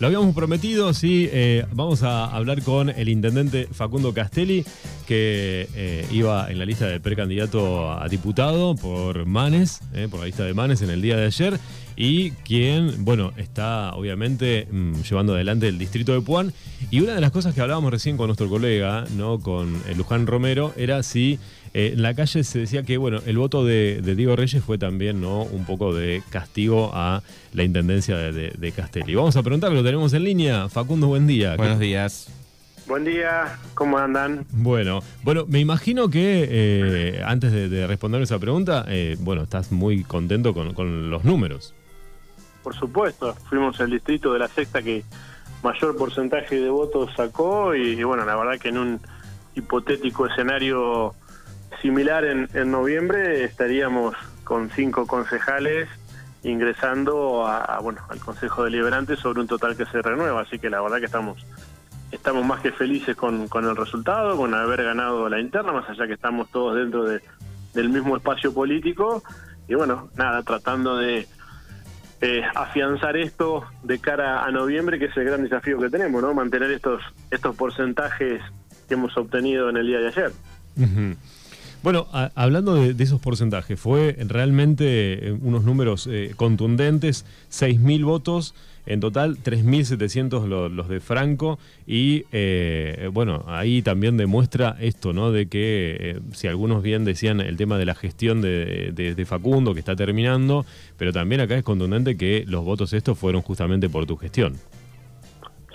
Lo habíamos prometido, sí, eh, vamos a hablar con el intendente Facundo Castelli, que eh, iba en la lista de precandidato a diputado por Manes, eh, por la lista de Manes en el día de ayer, y quien, bueno, está obviamente mm, llevando adelante el distrito de Puan. Y una de las cosas que hablábamos recién con nuestro colega, ¿no? Con Luján Romero, era si eh, en la calle se decía que bueno, el voto de, Diego Reyes fue también ¿no? un poco de castigo a la intendencia de, Castelli. Vamos a preguntar, lo tenemos en línea. Facundo, buen día. Buenos días. Buen día, ¿cómo andan? Bueno, bueno, me imagino que eh, antes de, responder esa pregunta, eh, bueno, estás muy contento con, los números. Por supuesto, fuimos el distrito de la sexta que mayor porcentaje de votos sacó y bueno, la verdad que en un hipotético escenario similar en, en noviembre estaríamos con cinco concejales ingresando a, bueno al Consejo Deliberante sobre un total que se renueva, así que la verdad que estamos estamos más que felices con, con el resultado, con haber ganado la interna, más allá que estamos todos dentro de, del mismo espacio político y bueno, nada, tratando de eh, afianzar esto de cara a noviembre, que es el gran desafío que tenemos, ¿no? Mantener estos estos porcentajes que hemos obtenido en el día de ayer. Bueno, hablando de, esos porcentajes, fue realmente eh, unos números eh, contundentes, 6.000 votos, en total 3.700 los, los de Franco y eh, bueno, ahí también demuestra esto, ¿no? De que si algunos bien decían el tema de la gestión de, Facundo que está terminando, pero también acá es contundente que los votos estos fueron justamente por tu gestión.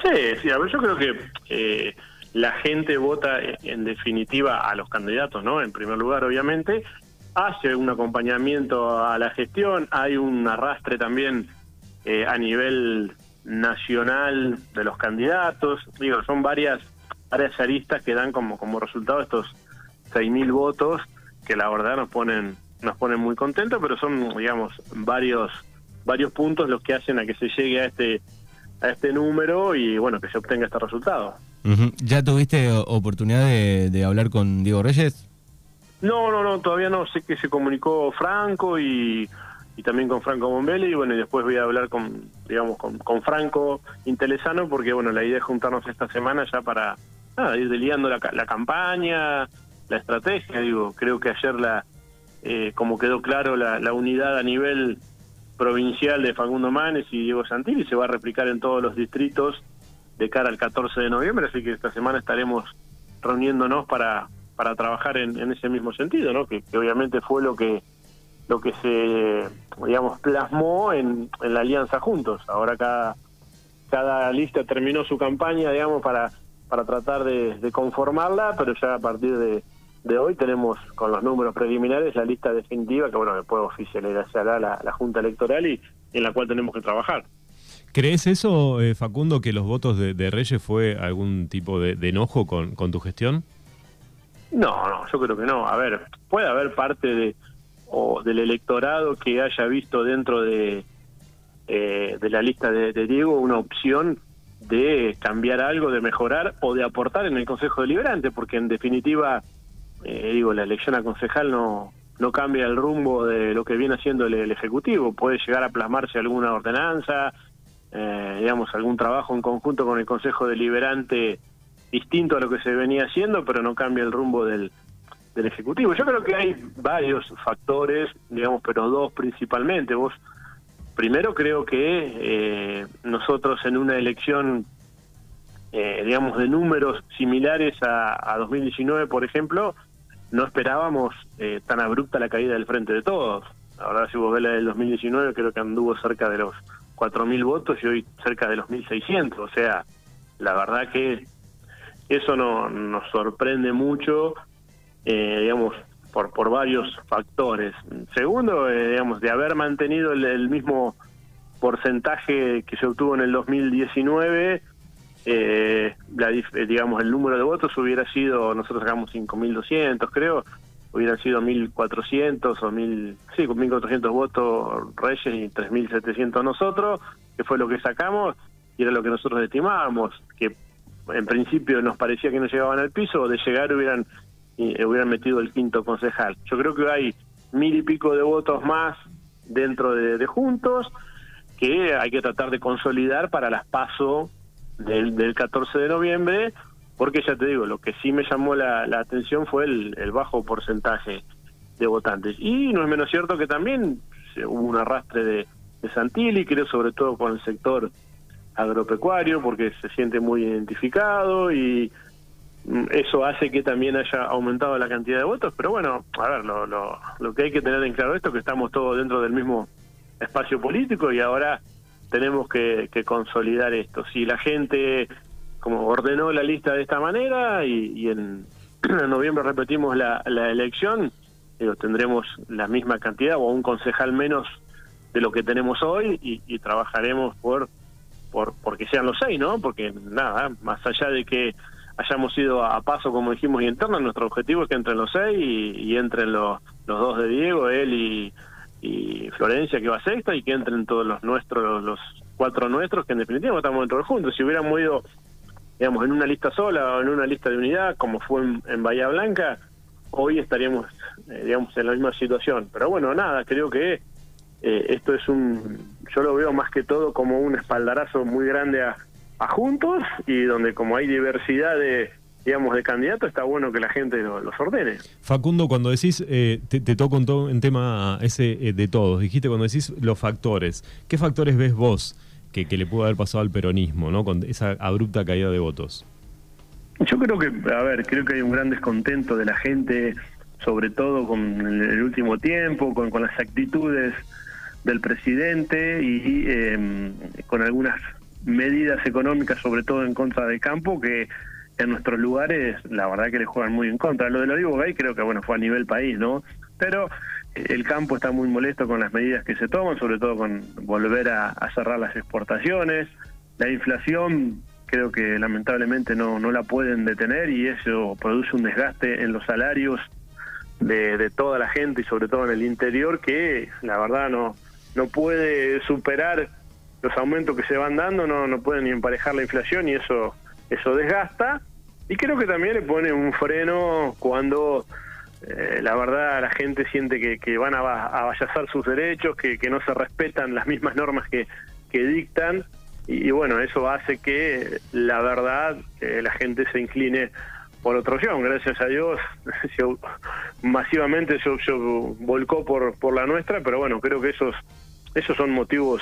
Sí, sí, a ver, yo creo que la gente vota en definitiva a los candidatos, ¿no? En primer lugar, obviamente, hace un acompañamiento a la gestión, hay un arrastre también eh, a nivel nacional de los candidatos, digo, son varias varias aristas que dan como como resultado estos 6.000 votos que la verdad nos ponen nos ponen muy contentos, pero son digamos varios varios puntos los que hacen a que se llegue a este a este número y bueno, que se obtenga este resultado. ¿Ya tuviste oportunidad de, hablar con Diego Reyes? No, no, no, todavía no. Sé que se comunicó Franco y, también con Franco Bombelli y bueno, y después voy a hablar con, digamos, con, con Franco Intelesano porque bueno, la idea es juntarnos esta semana ya para ir deliando la, la campaña, la estrategia, digo, creo que ayer la, eh, como quedó claro, la, la unidad a nivel provincial de Facundo Manes y Diego Santilli se va a replicar en todos los distritos de cara al 14 de noviembre, así que esta semana estaremos reuniéndonos para, para trabajar en, ese mismo sentido, ¿no? Que, obviamente fue lo que lo que se digamos plasmó en, en la alianza juntos. Ahora cada cada lista terminó su campaña, digamos, para para tratar de, conformarla, pero ya a partir de, de, hoy tenemos con los números preliminares la lista definitiva que bueno después oficializará la, la Junta Electoral y en la cual tenemos que trabajar. ¿Crees eso, eh, Facundo, que los votos de, Reyes fue algún tipo de, enojo con, tu gestión? No, no, yo creo que no. A ver, puede haber parte de o del electorado que haya visto dentro de, eh, de la lista de, Diego una opción de cambiar algo, de mejorar o de aportar en el Consejo Deliberante, porque en definitiva, eh, digo, la elección a concejal no, no cambia el rumbo de lo que viene haciendo el Ejecutivo. Puede llegar a plasmarse alguna ordenanza, eh, digamos, algún trabajo en conjunto con el Consejo Deliberante distinto a lo que se venía haciendo, pero no cambia el rumbo del, del Ejecutivo. Yo creo que hay varios factores, digamos, pero dos principalmente. Vos, primero creo que eh, nosotros en una elección, eh, digamos, de números similares a, a 2019, por ejemplo, no esperábamos eh, tan abrupta la caída del frente de todos. Ahora, si vos ves la del 2019, creo que anduvo cerca de los 4.000 votos y hoy cerca de los 1.600. O sea, la verdad que eso no, nos sorprende mucho, eh, digamos, por, por varios factores. Segundo, eh, digamos, de haber mantenido el, mismo porcentaje que se obtuvo en el 2019, eh, la, digamos, el número de votos hubiera sido, nosotros sacamos 5.200 creo, hubieran sido 1.400 o 1.000, sí, con 1.400 votos Reyes y 3.700 nosotros, que fue lo que sacamos y era lo que nosotros estimábamos, que en principio nos parecía que no llegaban al piso, o de llegar hubieran, eh, hubieran metido el quinto concejal. Yo creo que hay mil y pico de votos más dentro de, Juntos, que hay que tratar de consolidar para las PASO del, del 14 de noviembre, porque ya te digo, lo que sí me llamó la, atención fue el, bajo porcentaje de votantes. Y no es menos cierto que también hubo un arrastre de, de Santilli, creo sobre todo con el sector agropecuario, porque se siente muy identificado y mm, eso hace que también haya aumentado la cantidad de votos, pero bueno, a ver, lo, lo, lo que hay que tener en claro esto es que estamos todos dentro del mismo espacio político y ahora tenemos que, consolidar esto. Si la gente como ordenó la lista de esta manera y, en, noviembre repetimos la, elección, digo, tendremos la misma cantidad o un concejal menos de lo que tenemos hoy y, trabajaremos por, por porque sean los seis, ¿no? Porque nada, más allá de que hayamos ido a paso, como dijimos, y interno, nuestro objetivo es que entren los seis y, entren los, los dos de Diego, él y Florencia que va sexta y que entren todos los nuestros, los cuatro nuestros, que en definitiva estamos dentro juntos. Si hubiéramos ido, digamos, en una lista sola o en una lista de unidad, como fue en, Bahía Blanca, hoy estaríamos, eh, digamos, en la misma situación. Pero bueno, nada, creo que eh, esto es un, yo lo veo más que todo como un espaldarazo muy grande a, a Juntos y donde como hay diversidad de digamos, de candidato, está bueno que la gente los ordene. Facundo, cuando decís, eh, te, toco en, todo, en tema ese eh, de todos, dijiste cuando decís los factores, ¿qué factores ves vos que, le pudo haber pasado al peronismo, ¿no? con esa abrupta caída de votos? Yo creo que, a ver, creo que hay un gran descontento de la gente, sobre todo con el último tiempo, con, con las actitudes del presidente y eh, con algunas medidas económicas, sobre todo en contra del campo, que en nuestros lugares la verdad que le juegan muy en contra. Lo del Olivo Gay creo que bueno fue a nivel país, ¿no? Pero el campo está muy molesto con las medidas que se toman, sobre todo con volver a, cerrar las exportaciones. La inflación creo que lamentablemente no, no la pueden detener y eso produce un desgaste en los salarios de, toda la gente y sobre todo en el interior que la verdad no, no puede superar los aumentos que se van dando, no, no pueden ni emparejar la inflación y eso eso desgasta y creo que también le pone un freno cuando eh, la verdad la gente siente que, que van a, a vallazar sus derechos, que, que, no se respetan las mismas normas que, que dictan y, bueno, eso hace que la verdad la gente se incline por otra opción. Gracias a Dios, masivamente se, volcó por, por la nuestra, pero bueno, creo que esos, esos son motivos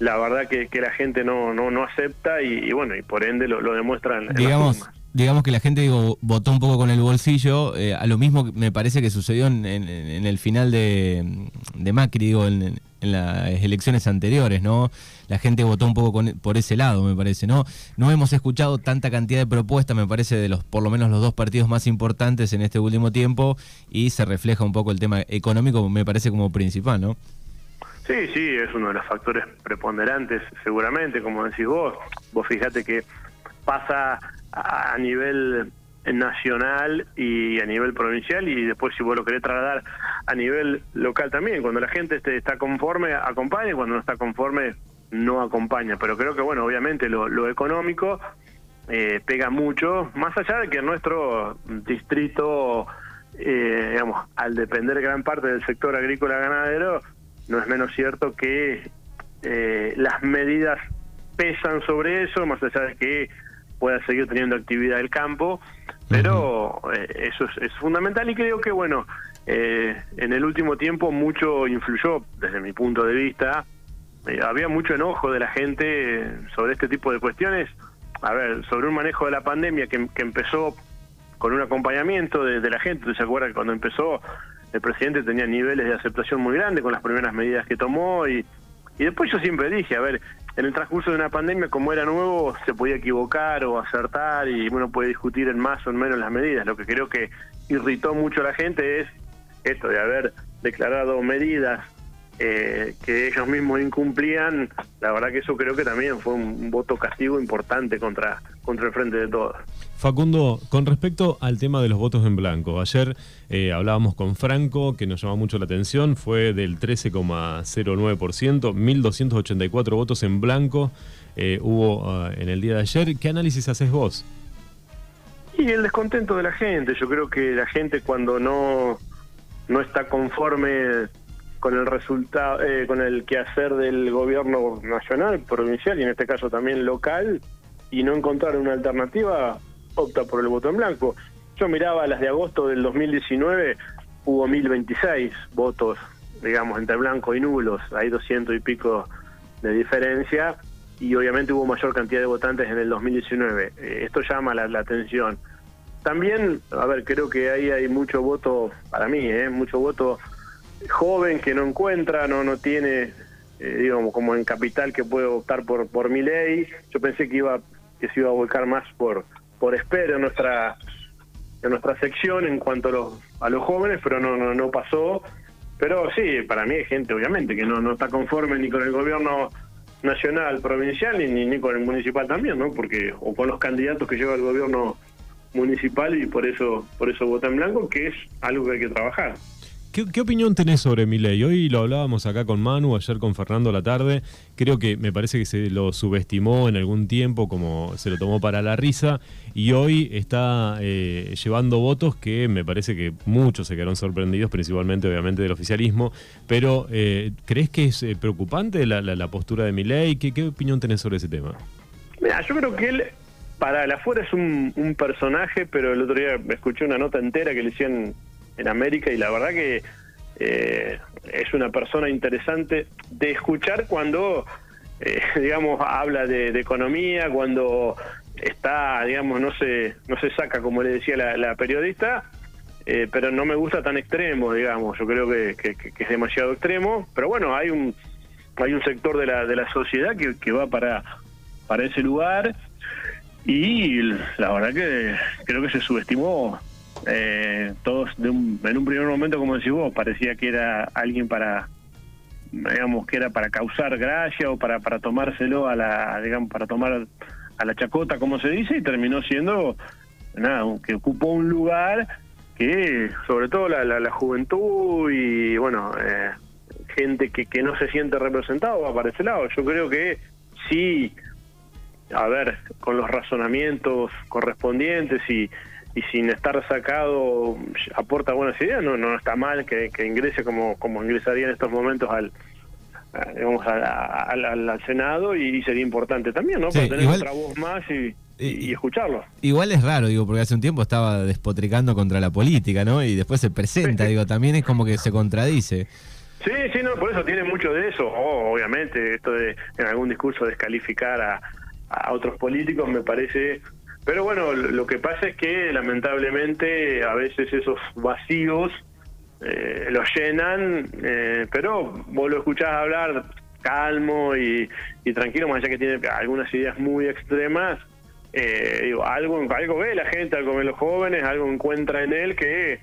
la verdad que, que la gente no, no, no acepta y, bueno, y por ende lo, lo demuestran. Digamos, digamos que la gente digo, votó un poco con el bolsillo, eh, a lo mismo me parece que sucedió en, en, el final de, de Macri, digo, en, las elecciones anteriores, ¿no? La gente votó un poco por ese lado, me parece, ¿no? No hemos escuchado tanta cantidad de propuestas, me parece, de los por lo menos los dos partidos más importantes en este último tiempo y se refleja un poco el tema económico, me parece como principal, ¿no? Sí, sí, es uno de los factores preponderantes, seguramente, como decís vos. Vos fíjate que pasa a nivel nacional y a nivel provincial y después si vos lo querés trasladar a nivel local también. Cuando la gente está conforme, acompaña y cuando no está conforme, no acompaña. Pero creo que, bueno, obviamente lo, económico eh, pega mucho, más allá de que nuestro distrito, eh, digamos, al depender gran parte del sector agrícola ganadero, no es menos cierto que eh, las medidas pesan sobre eso, más allá de que pueda seguir teniendo actividad el campo, pero eh, eso es, fundamental y creo que, bueno, eh, en el último tiempo mucho influyó, desde mi punto de vista, había mucho enojo de la gente sobre este tipo de cuestiones, a ver, sobre un manejo de la pandemia que, empezó con un acompañamiento de, de la gente, ¿se acuerda que cuando empezó el presidente tenía niveles de aceptación muy grandes con las primeras medidas que tomó y, y después yo siempre dije, a ver, en el transcurso de una pandemia, como era nuevo, se podía equivocar o acertar y uno puede discutir en más o en menos las medidas. Lo que creo que irritó mucho a la gente es esto de haber declarado medidas eh, que ellos mismos incumplían, la verdad que eso creo que también fue un voto castigo importante contra, contra el frente de todos. Facundo, con respecto al tema de los votos en blanco, ayer eh, hablábamos con Franco, que nos llamó mucho la atención, fue del 13,09%, 1.284 votos en blanco eh, hubo ah, en el día de ayer. ¿Qué análisis haces vos? Y el descontento de la gente, yo creo que la gente cuando no, no está conforme con el resultado, eh, con el quehacer del gobierno nacional, provincial y en este caso también local, y no encontrar una alternativa, opta por el voto en blanco. Yo miraba las de agosto del 2019, hubo 1026 votos, digamos, entre blanco y nulos, hay 200 y pico de diferencia, y obviamente hubo mayor cantidad de votantes en el 2019. Eh, esto llama la, atención. También, a ver, creo que ahí hay mucho voto, para mí, ¿eh? mucho voto joven que no encuentra, no no tiene, eh, digamos, como en capital que puede optar por por mi ley. Yo pensé que iba que se iba a volcar más por por espero en nuestra en nuestra sección en cuanto a los a los jóvenes, pero no no no pasó. Pero sí, para mí hay gente obviamente que no no está conforme ni con el gobierno nacional, provincial ni, ni con el municipal también, ¿no? Porque o con los candidatos que lleva el gobierno municipal y por eso por eso vota en blanco, que es algo que hay que trabajar. ¿Qué, opinión tenés sobre mi ley? Hoy lo hablábamos acá con Manu, ayer con Fernando la tarde. Creo que me parece que se lo subestimó en algún tiempo, como se lo tomó para la risa, y hoy está eh, llevando votos que me parece que muchos se quedaron sorprendidos, principalmente obviamente del oficialismo. Pero, eh, ¿crees que es eh, preocupante la, postura de mi ley? ¿Qué, ¿Qué opinión tenés sobre ese tema? Mira, yo creo que él para el afuera es un personaje, pero el otro día me escuché una nota entera que le decían en América y la verdad que eh, es una persona interesante de escuchar cuando, eh, digamos, habla de, economía, cuando está, digamos, no se, no se saca, como le decía la, periodista, eh, pero no me gusta tan extremo, digamos, yo creo que, es demasiado extremo, pero bueno, hay un hay un sector de la, de la sociedad que, que va para, para ese lugar y la verdad que creo que se subestimó eh, todos de un, en un primer momento, como decís vos, parecía que era alguien para, digamos, que era para causar gracia o para, para tomárselo a la, digamos, para tomar a la chacota, como se dice, y terminó siendo, nada, que ocupó un lugar que, sobre todo la, la, juventud y, bueno, eh, gente que, que no se siente representado va para ese lado. Yo creo que sí, a ver, con los razonamientos correspondientes y y sin estar sacado aporta buenas ideas, no no está mal que, ingrese como, como ingresaría en estos momentos al, digamos, al, Senado y sería importante también, ¿no? Para tener otra voz más y, y, escucharlo. Igual es raro, digo, porque hace un tiempo estaba despotricando contra la política, ¿no? Y después se presenta, digo, también es como que se contradice. Sí, sí, no, por eso tiene mucho de eso. obviamente, esto de en algún discurso descalificar a, a otros políticos me parece pero bueno, lo que pasa es que lamentablemente a veces esos vacíos eh, los llenan, eh, pero vos lo escuchás hablar calmo y, tranquilo, más allá que tiene algunas ideas muy extremas, eh, digo, algo, algo ve la gente, algo ve los jóvenes, algo encuentra en él que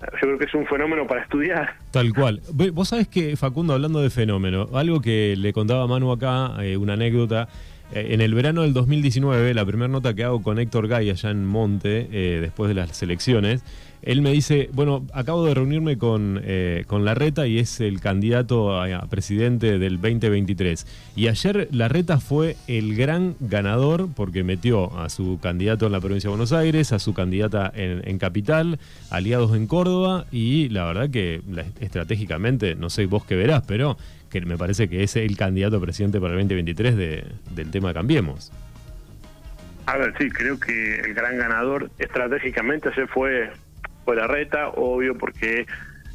yo creo que es un fenómeno para estudiar. Tal cual. Vos sabés que, Facundo, hablando de fenómeno, algo que le contaba Manu acá, una anécdota, eh, en el verano del 2019, la primera nota que hago con Héctor Gay allá en Monte, eh, después de las elecciones, él me dice, bueno, acabo de reunirme con, eh, con Larreta y es el candidato a, presidente del 2023. Y ayer Larreta fue el gran ganador porque metió a su candidato en la provincia de Buenos Aires, a su candidata en, Capital, aliados en Córdoba y la verdad que estratégicamente, no sé vos qué verás, pero me parece que es el candidato a presidente para el 2023 de, del tema Cambiemos. A ver, sí, creo que el gran ganador estratégicamente se fue fue la reta, obvio, porque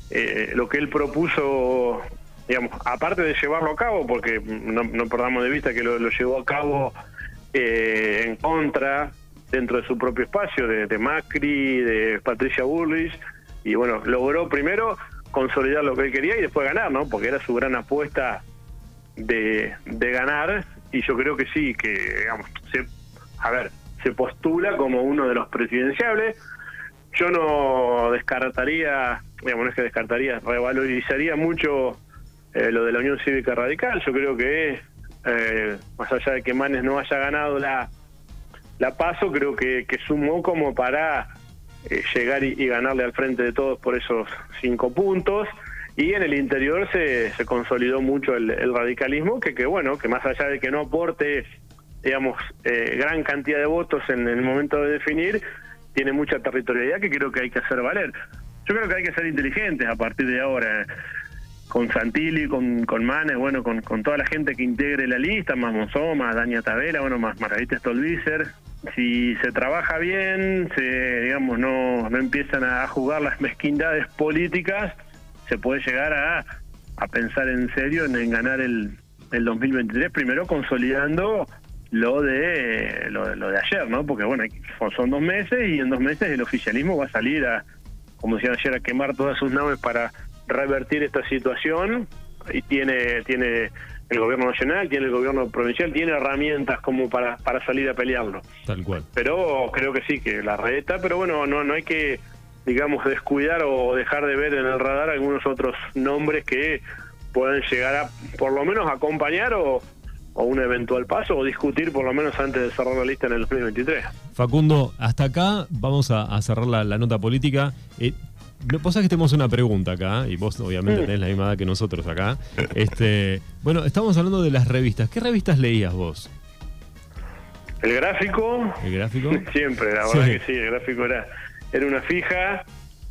eh, lo que él propuso, digamos, aparte de llevarlo a cabo, porque no, no perdamos de vista que lo, llevó a cabo eh, en contra dentro de su propio espacio, de, Macri, de Patricia Burris, y bueno, logró primero consolidar lo que él quería y después ganar, ¿no? Porque era su gran apuesta de, de ganar, y yo creo que sí, que, digamos, se, a ver, se postula como uno de los presidenciables, yo no descartaría, digamos, no es que descartaría, revalorizaría mucho eh, lo de la Unión Cívica Radical. Yo creo que, eh, más allá de que Manes no haya ganado la, la paso, creo que, que sumó como para eh, llegar y, ganarle al frente de todos por esos cinco puntos. Y en el interior se, se consolidó mucho el, radicalismo, que, que bueno, que más allá de que no aporte, digamos, gran cantidad de votos en el momento de definir, tiene mucha territorialidad que creo que hay que hacer valer. Yo creo que hay que ser inteligentes a partir de ahora. con Santilli, con, con Manes, bueno, con, con toda la gente que integre la lista, más Monzó, más Daña Tabela, bueno, más Margarita Stolbizer. Si se trabaja bien, se, digamos, no, no empiezan a jugar las mezquindades políticas, se puede llegar a, a pensar en serio en, ganar el, el 2023, primero consolidando lo de lo, lo de ayer, ¿no? Porque bueno, son dos meses y en dos meses el oficialismo va a salir a, como decían ayer, a quemar todas sus naves para revertir esta situación y tiene tiene el gobierno nacional, tiene el gobierno provincial, tiene herramientas como para, para salir a pelearlo. Tal cual. Pero creo que sí, que la reta, pero bueno, no, no hay que, digamos, descuidar o dejar de ver en el radar algunos otros nombres que pueden llegar a, por lo menos, acompañar o, o un eventual paso o discutir por lo menos antes de cerrar la lista en el 2023. Facundo, hasta acá vamos a, a cerrar la, la, nota política. Eh, vos sabés que tenemos una pregunta acá, y vos obviamente tenés la misma edad que nosotros acá. Este, bueno, estamos hablando de las revistas. ¿Qué revistas leías vos? El gráfico, ¿El gráfico? siempre, la Sí. verdad que sí, el gráfico era, era una fija.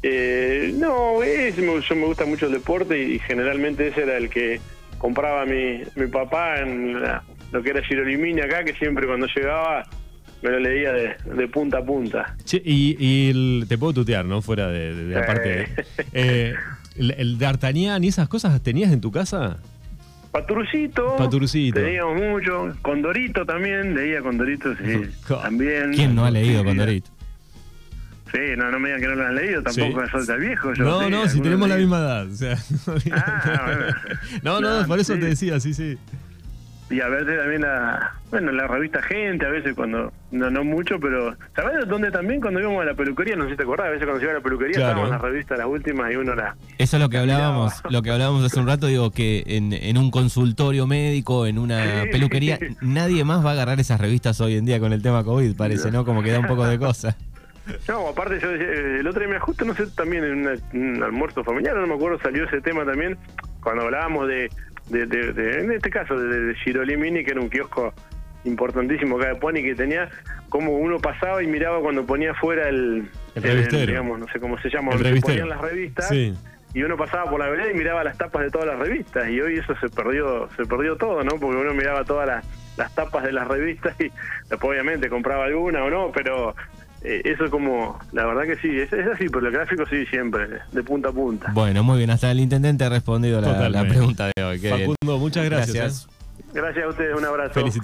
Eh, no, es, yo me gusta mucho el deporte y, generalmente ese era el que compraba mi, mi papá en la- lo que era Girolimini acá, que siempre cuando llegaba me lo leía de, de punta a punta. Che, y, y el- te puedo tutear, ¿no? Fuera de, de- de la parte. Eh, el, el D'Artagnan y esas cosas tenías en tu casa? Paturucito. Paturucito. Leíamos mucho. Condorito también. Leía Condorito, sí. también. ¿Quién no ha leído Sí, Condorito? Sí, no, no me digan que no lo han leído. Tampoco Sí. soy tan viejo. Yo, No, sí, no, si tenemos la misma edad. O sea, Ah, bueno. no, no, No, por eso sí. te decía, sí, sí. Y a veces también la, bueno, la revista Gente, a veces cuando, no, no mucho, pero, ¿sabes dónde también? Cuando íbamos a la peluquería, no sé si te acordás, a veces cuando se iba a la peluquería Claro. estábamos en las revistas, las últimas, y uno la... Eso es lo que hablábamos, Miraba. lo que hablábamos hace un rato, digo que en, en un consultorio médico, en una Sí. peluquería, nadie más va a agarrar esas revistas hoy en día con el tema COVID, parece, ¿no? Como que da un poco de cosa. No, aparte yo eh, el otro día me justo, no sé, también en una- un almuerzo familiar, no me acuerdo, salió ese tema también, cuando hablábamos de, de, de- de- en este caso, de, de Girolimini, que era un kiosco importantísimo acá de Pony, que tenía como uno pasaba y miraba cuando ponía fuera el... El revistero. digamos, no sé cómo se llama, El donde ponían las revistas. Sí. y uno pasaba por la vereda y miraba las tapas de todas las revistas y hoy eso se perdió se perdió todo no porque uno miraba todas las, las tapas de las revistas y después obviamente compraba alguna o no pero eh, eso como la verdad que sí es, es así pero el gráfico sí siempre de punta a punta Bueno, muy bien, hasta el intendente ha respondido la, pregunta de hoy. qué bien. Facundo, muchas gracias. Gracias. ¿eh? gracias a ustedes un abrazo Felicitaciones.